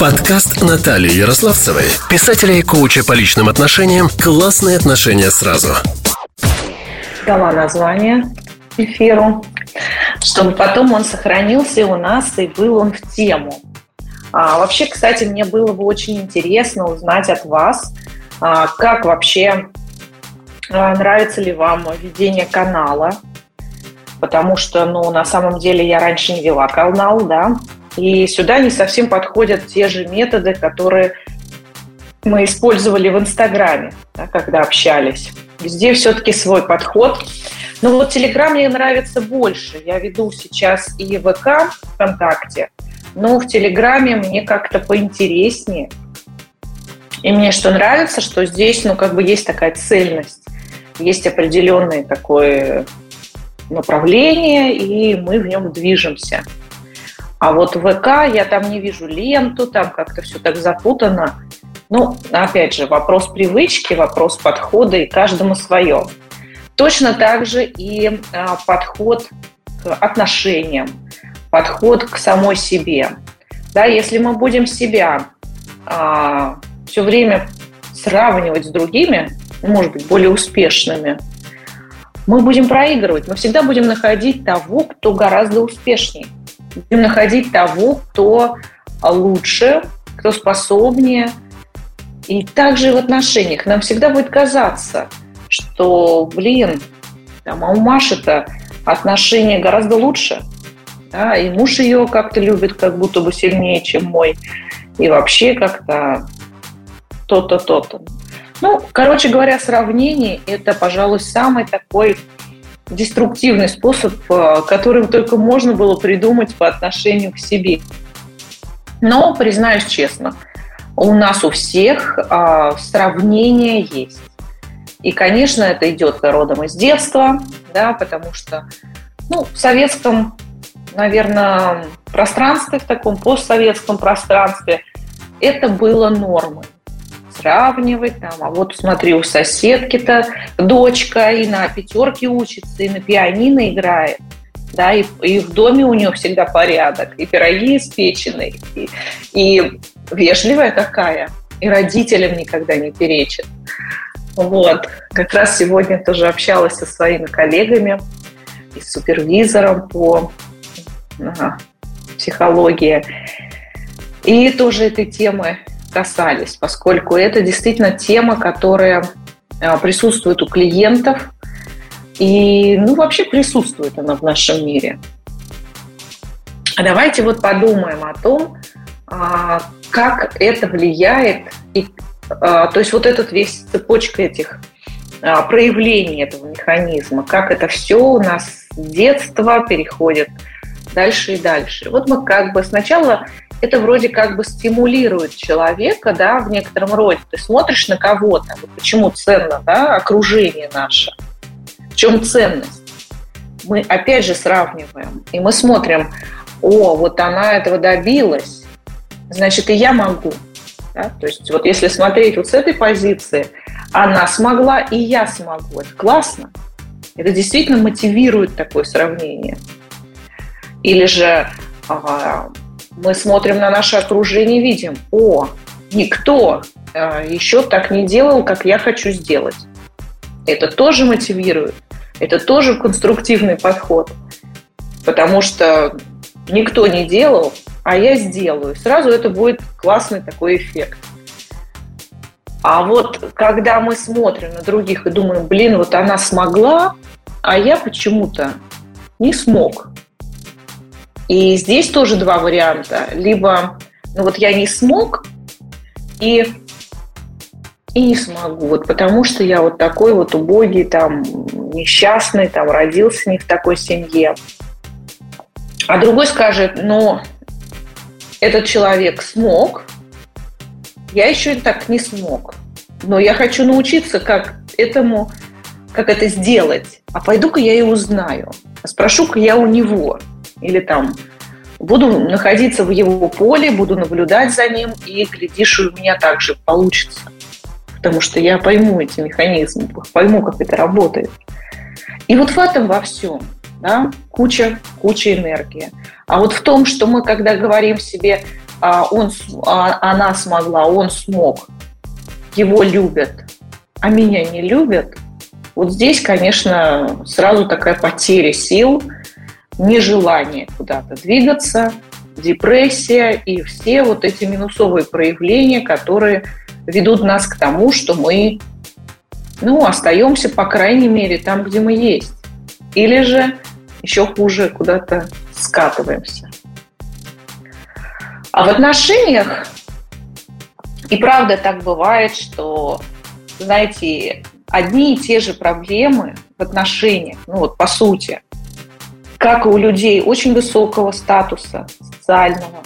Подкаст Натальи Ярославцевой, писателя и коуча по личным отношениям «Классные отношения сразу». Дала название эфиру, чтобы потом он сохранился у нас и был он в тему. А, вообще, кстати, мне было бы очень интересно узнать от вас, а, как вообще а, нравится ли вам ведение канала, потому что, ну, на самом деле я раньше не вела канал, да, и сюда не совсем подходят те же методы, которые мы использовали в Инстаграме, да, когда общались. Везде все-таки свой подход. Но вот Телеграм мне нравится больше. Я веду сейчас и ВК ВКонтакте, но в Телеграме мне как-то поинтереснее. И мне что нравится, что здесь, ну, как бы есть такая цельность, есть определенное такое направление, и мы в нем движемся. А вот ВК я там не вижу ленту, там как-то все так запутано. Ну, опять же, вопрос привычки, вопрос подхода, и каждому свое. Точно так же и а, подход к отношениям, подход к самой себе. Да, если мы будем себя а, все время сравнивать с другими, может быть, более успешными, мы будем проигрывать. Мы всегда будем находить того, кто гораздо успешнее. Будем находить того, кто лучше, кто способнее. И также в отношениях нам всегда будет казаться, что, блин, там, а у Маши-то отношения гораздо лучше. Да, и муж ее как-то любит, как будто бы сильнее, чем мой. И вообще как-то то-то, то-то. Ну, короче говоря, сравнение – это, пожалуй, самый такой деструктивный способ, э, которым только можно было придумать по отношению к себе. Но, признаюсь честно, у нас у всех а, сравнение есть. И, конечно, это идет родом из детства, да, потому что ну, в советском, наверное, пространстве, в таком постсоветском пространстве, это было нормой сравнивать, там, а вот смотри, у соседки-то дочка и на пятерке учится, и на пианино играет, да, и, и в доме у нее всегда порядок, и пироги испечены, и, и вежливая какая, и родителям никогда не перечит. Вот. Как раз сегодня тоже общалась со своими коллегами и с супервизором по психологии. И тоже этой темы касались, поскольку это действительно тема, которая а, присутствует у клиентов и, ну, вообще присутствует она в нашем мире. А давайте вот подумаем о том, а, как это влияет, и, то есть вот этот весь цепочка этих проявлений этого механизма, как это все у нас с детства переходит дальше и дальше. Вот мы как бы сначала это вроде как бы стимулирует человека, да, в некотором роде. Ты смотришь на кого-то, почему ценно, да, окружение наше. В чем ценность? Мы опять же сравниваем, и мы смотрим, о, вот она этого добилась, значит, и я могу. Да? То есть вот если смотреть вот с этой позиции, она смогла, и я смогу. Это классно. Это действительно мотивирует такое сравнение. Или же а, мы смотрим на наше окружение и видим, о, никто э, еще так не делал, как я хочу сделать. Это тоже мотивирует, это тоже конструктивный подход, потому что никто не делал, а я сделаю. Сразу это будет классный такой эффект. А вот когда мы смотрим на других и думаем, блин, вот она смогла, а я почему-то не смог. И здесь тоже два варианта. Либо, ну вот я не смог и, и не смогу, вот потому что я вот такой вот убогий, там, несчастный, там, родился не в такой семье. А другой скажет, ну, этот человек смог, я еще так не смог. Но я хочу научиться, как этому, как это сделать. А пойду-ка я и узнаю. А спрошу-ка я у него или там буду находиться в его поле, буду наблюдать за ним, и, глядишь, у меня также получится. Потому что я пойму эти механизмы, пойму, как это работает. И вот в этом во всем, да, куча, куча энергии. А вот в том, что мы, когда говорим себе, а он, а, она смогла, он смог, его любят, а меня не любят, вот здесь, конечно, сразу такая потеря сил, нежелание куда-то двигаться, депрессия и все вот эти минусовые проявления, которые ведут нас к тому, что мы ну, остаемся, по крайней мере, там, где мы есть. Или же еще хуже, куда-то скатываемся. А в отношениях и правда так бывает, что, знаете, одни и те же проблемы в отношениях, ну вот по сути, как и у людей очень высокого статуса социального,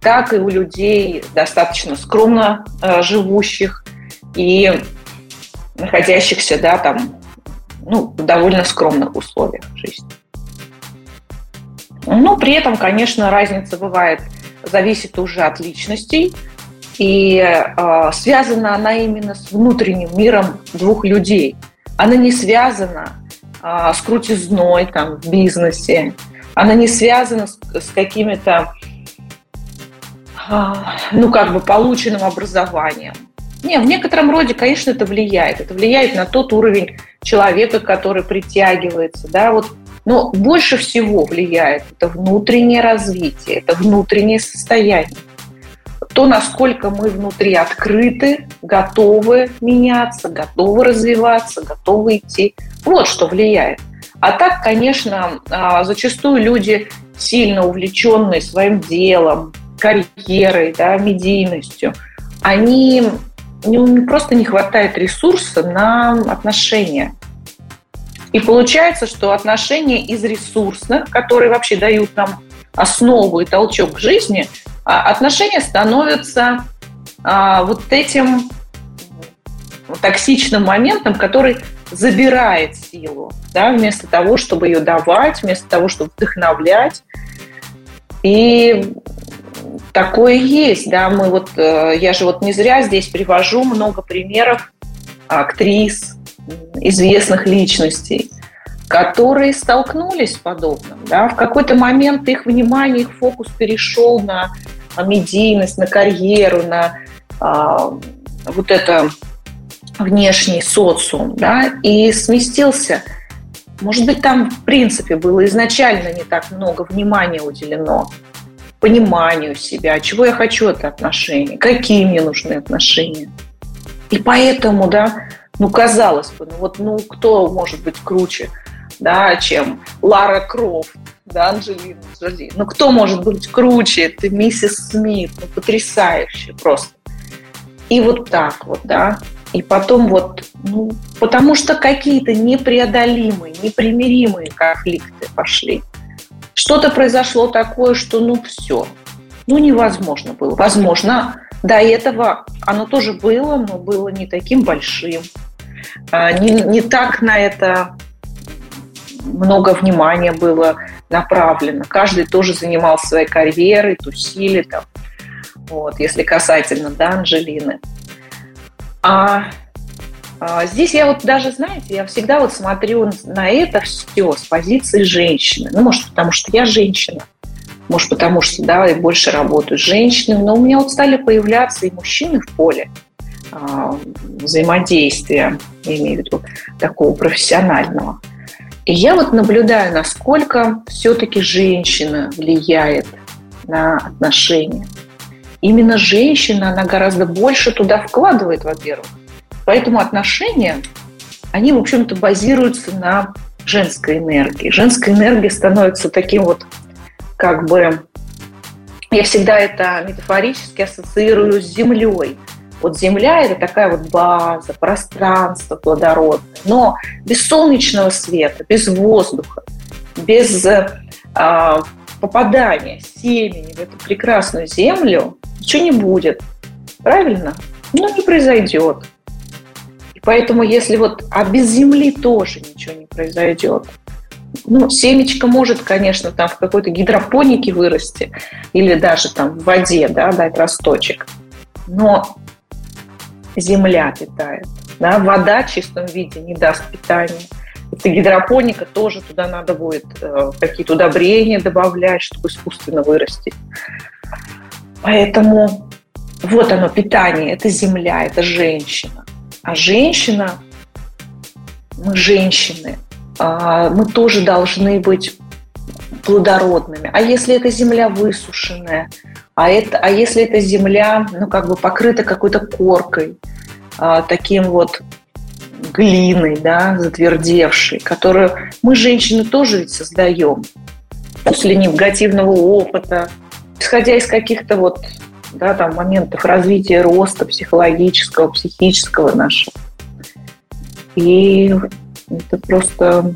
так и у людей достаточно скромно э, живущих и находящихся, да, там, ну, в довольно скромных условиях жизни. Но при этом, конечно, разница бывает, зависит уже от личностей, и э, связана она именно с внутренним миром двух людей. Она не связана э, с крутизной там, в бизнесе, она не связана с, с какими-то, э, ну, как бы, полученным образованием. Не, в некотором роде, конечно, это влияет. Это влияет на тот уровень человека, который притягивается. Да? Вот, но больше всего влияет это внутреннее развитие, это внутреннее состояние то, насколько мы внутри открыты, готовы меняться, готовы развиваться, готовы идти. Вот что влияет. А так, конечно, а, зачастую люди сильно увлеченные своим делом, карьерой, да, медийностью, они не, просто не хватает ресурса на отношения. И получается, что отношения из ресурсных, которые вообще дают нам основу и толчок к жизни – отношения становятся а, вот этим токсичным моментом, который забирает силу, да, вместо того, чтобы ее давать, вместо того, чтобы вдохновлять. И такое есть, да, мы вот, э, я же вот не зря здесь привожу много примеров актрис, известных личностей, которые столкнулись с подобным. Да? В какой-то момент их внимание, их фокус перешел на медийность, на карьеру, на а, вот это внешний социум, да, и сместился. Может быть, там, в принципе, было изначально не так много внимания уделено пониманию себя, чего я хочу от отношений, какие мне нужны отношения. И поэтому, да, ну, казалось бы, ну вот, ну, кто может быть круче, да, чем Лара Крофт, да, Анджелина Джоли. Ну, кто может быть круче? Это миссис Смит, ну, потрясающе просто. И вот так вот, да. И потом вот, ну, потому что какие-то непреодолимые, непримиримые конфликты пошли. Что-то произошло такое, что ну все, ну невозможно было. Возможно, до этого оно тоже было, но было не таким большим. А, не, не так на это много внимания было направлено. Каждый тоже занимался своей карьерой, тусили там. Вот, если касательно, да, Анжелины. А, а здесь я вот даже, знаете, я всегда вот смотрю на это все с позиции женщины. Ну, может, потому что я женщина. Может, потому что, да, я больше работаю с женщинами. Но у меня вот стали появляться и мужчины в поле а, взаимодействия, я имею в виду такого профессионального. И я вот наблюдаю, насколько все-таки женщина влияет на отношения. Именно женщина, она гораздо больше туда вкладывает, во-первых. Поэтому отношения, они, в общем-то, базируются на женской энергии. Женская энергия становится таким вот, как бы, я всегда это метафорически ассоциирую с землей – вот Земля – это такая вот база, пространство плодородное. Но без солнечного света, без воздуха, без э, попадания семени в эту прекрасную Землю ничего не будет. Правильно? Ну, не произойдет. И поэтому, если вот... А без Земли тоже ничего не произойдет. Ну, семечко может, конечно, там в какой-то гидропонике вырасти или даже там в воде, да, дать росточек. Но земля питает. Да? Вода в чистом виде не даст питания. Это гидропоника, тоже туда надо будет э, какие-то удобрения добавлять, чтобы искусственно вырастить. Поэтому вот оно, питание, это земля, это женщина. А женщина, мы женщины, а, мы тоже должны быть плодородными. А если эта земля высушенная, а, это, а если эта земля, ну, как бы покрыта какой-то коркой, а, таким вот глиной, да, затвердевшей, которую мы, женщины, тоже ведь создаем после негативного опыта, исходя из каких-то вот да, там, моментов развития роста психологического, психического нашего. И это просто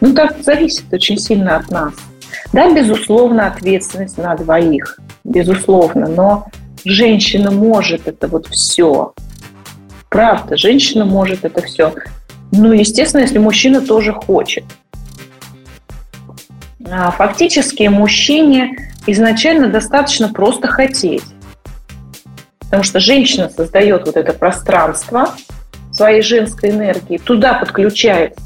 ну, так зависит очень сильно от нас. Да, безусловно, ответственность на двоих, безусловно, но женщина может это вот все. Правда, женщина может это все. Ну, естественно, если мужчина тоже хочет. А фактически мужчине изначально достаточно просто хотеть. Потому что женщина создает вот это пространство своей женской энергии, туда подключается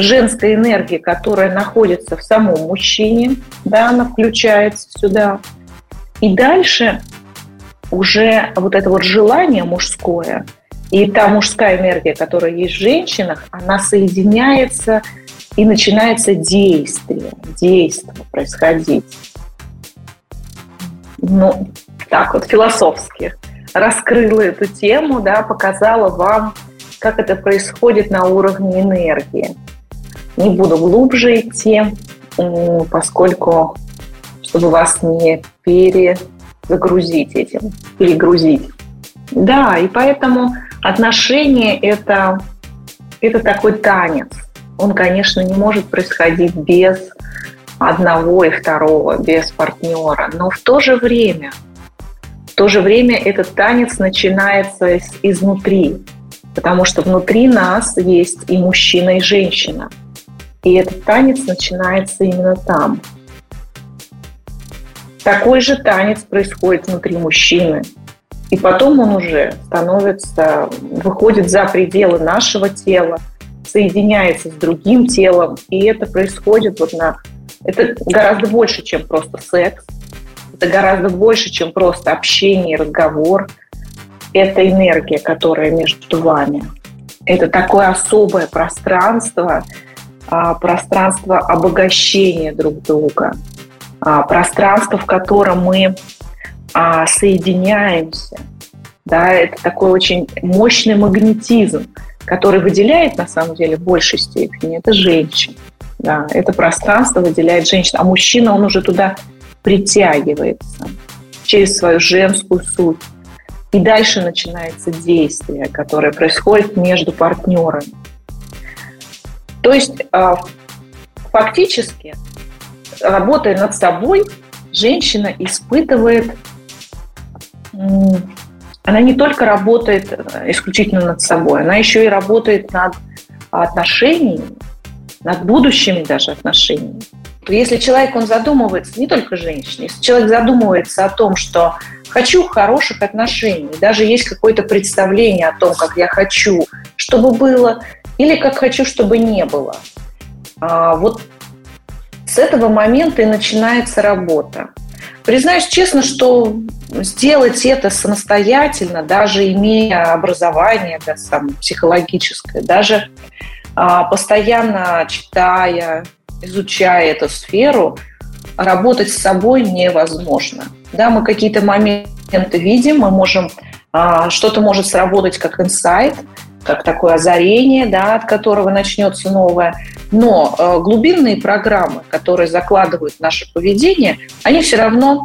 женская энергия, которая находится в самом мужчине, да, она включается сюда. И дальше уже вот это вот желание мужское и та мужская энергия, которая есть в женщинах, она соединяется и начинается действие, действие происходить. Ну, так вот, философски раскрыла эту тему, да, показала вам, как это происходит на уровне энергии. Не буду глубже идти, поскольку, чтобы вас не перезагрузить этим, перегрузить. Да, и поэтому отношения это, это такой танец. Он, конечно, не может происходить без одного и второго, без партнера. Но в то же время, в то же время этот танец начинается из, изнутри, потому что внутри нас есть и мужчина, и женщина – и этот танец начинается именно там. Такой же танец происходит внутри мужчины. И потом он уже становится, выходит за пределы нашего тела, соединяется с другим телом. И это происходит вот на... Это гораздо больше, чем просто секс. Это гораздо больше, чем просто общение, разговор. Это энергия, которая между вами. Это такое особое пространство, пространство обогащения друг друга, а, пространство, в котором мы а, соединяемся. Да, это такой очень мощный магнетизм, который выделяет на самом деле в большей степени это женщин. Да, это пространство выделяет женщин, а мужчина, он уже туда притягивается через свою женскую суть. И дальше начинается действие, которое происходит между партнерами. То есть а, фактически, работая над собой, женщина испытывает, она не только работает э, исключительно над собой, она еще и работает над отношениями, над будущими даже отношениями. Если человек, он задумывается, не только женщина, если человек задумывается о том, что хочу хороших отношений, даже есть какое-то представление о том, как я хочу, чтобы было, или как хочу, чтобы не было. А, вот с этого момента и начинается работа. Признаюсь честно, что сделать это самостоятельно, даже имея образование да, сам, психологическое, даже а, постоянно читая, изучая эту сферу, работать с собой невозможно. Да, мы какие-то моменты видим, мы можем а, что-то может сработать как инсайт, как такое озарение, да, от которого начнется новое. Но э, глубинные программы, которые закладывают наше поведение, они все равно,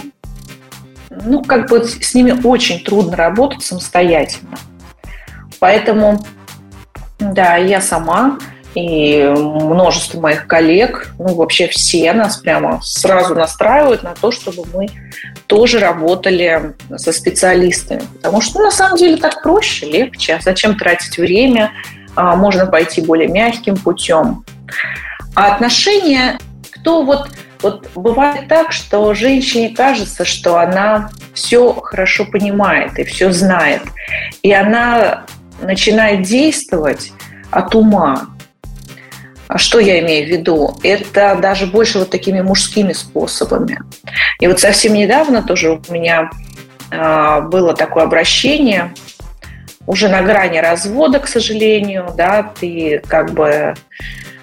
ну, как бы с ними очень трудно работать самостоятельно. Поэтому, да, я сама и множество моих коллег, ну, вообще все нас прямо сразу настраивают на то, чтобы мы тоже работали со специалистами. Потому что, ну, на самом деле, так проще, легче. А зачем тратить время? А, можно пойти более мягким путем. А отношения, кто вот вот бывает так, что женщине кажется, что она все хорошо понимает и все знает. И она начинает действовать от ума. А что я имею в виду? Это даже больше вот такими мужскими способами. И вот совсем недавно тоже у меня э, было такое обращение, уже на грани развода, к сожалению, да, ты как бы,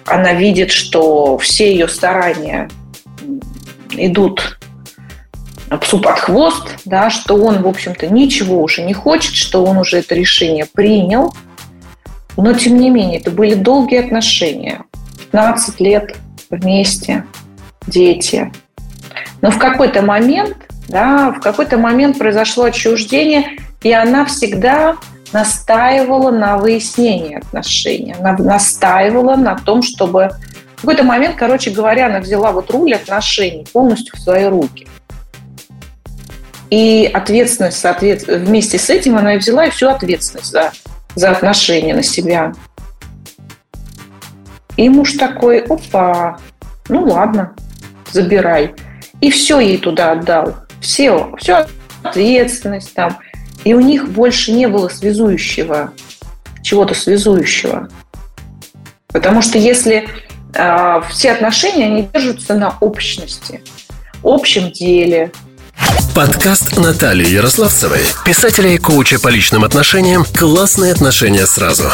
она видит, что все ее старания идут псу под хвост, да, что он, в общем-то, ничего уже не хочет, что он уже это решение принял. Но, тем не менее, это были долгие отношения. 15 лет вместе, дети. Но в какой-то момент, да, в какой-то момент произошло отчуждение, и она всегда настаивала на выяснении отношений. Она настаивала на том, чтобы в какой-то момент, короче говоря, она взяла вот руль отношений полностью в свои руки. И ответственность, соответственно, вместе с этим она и взяла и всю ответственность за, за отношения на себя. И муж такой, опа, ну ладно, забирай. И все ей туда отдал. Все, всю ответственность там. И у них больше не было связующего, чего-то связующего. Потому что если э, все отношения, они держатся на общности, общем деле, Подкаст Натальи Ярославцевой, писателя и коуча по личным отношениям «Классные отношения сразу».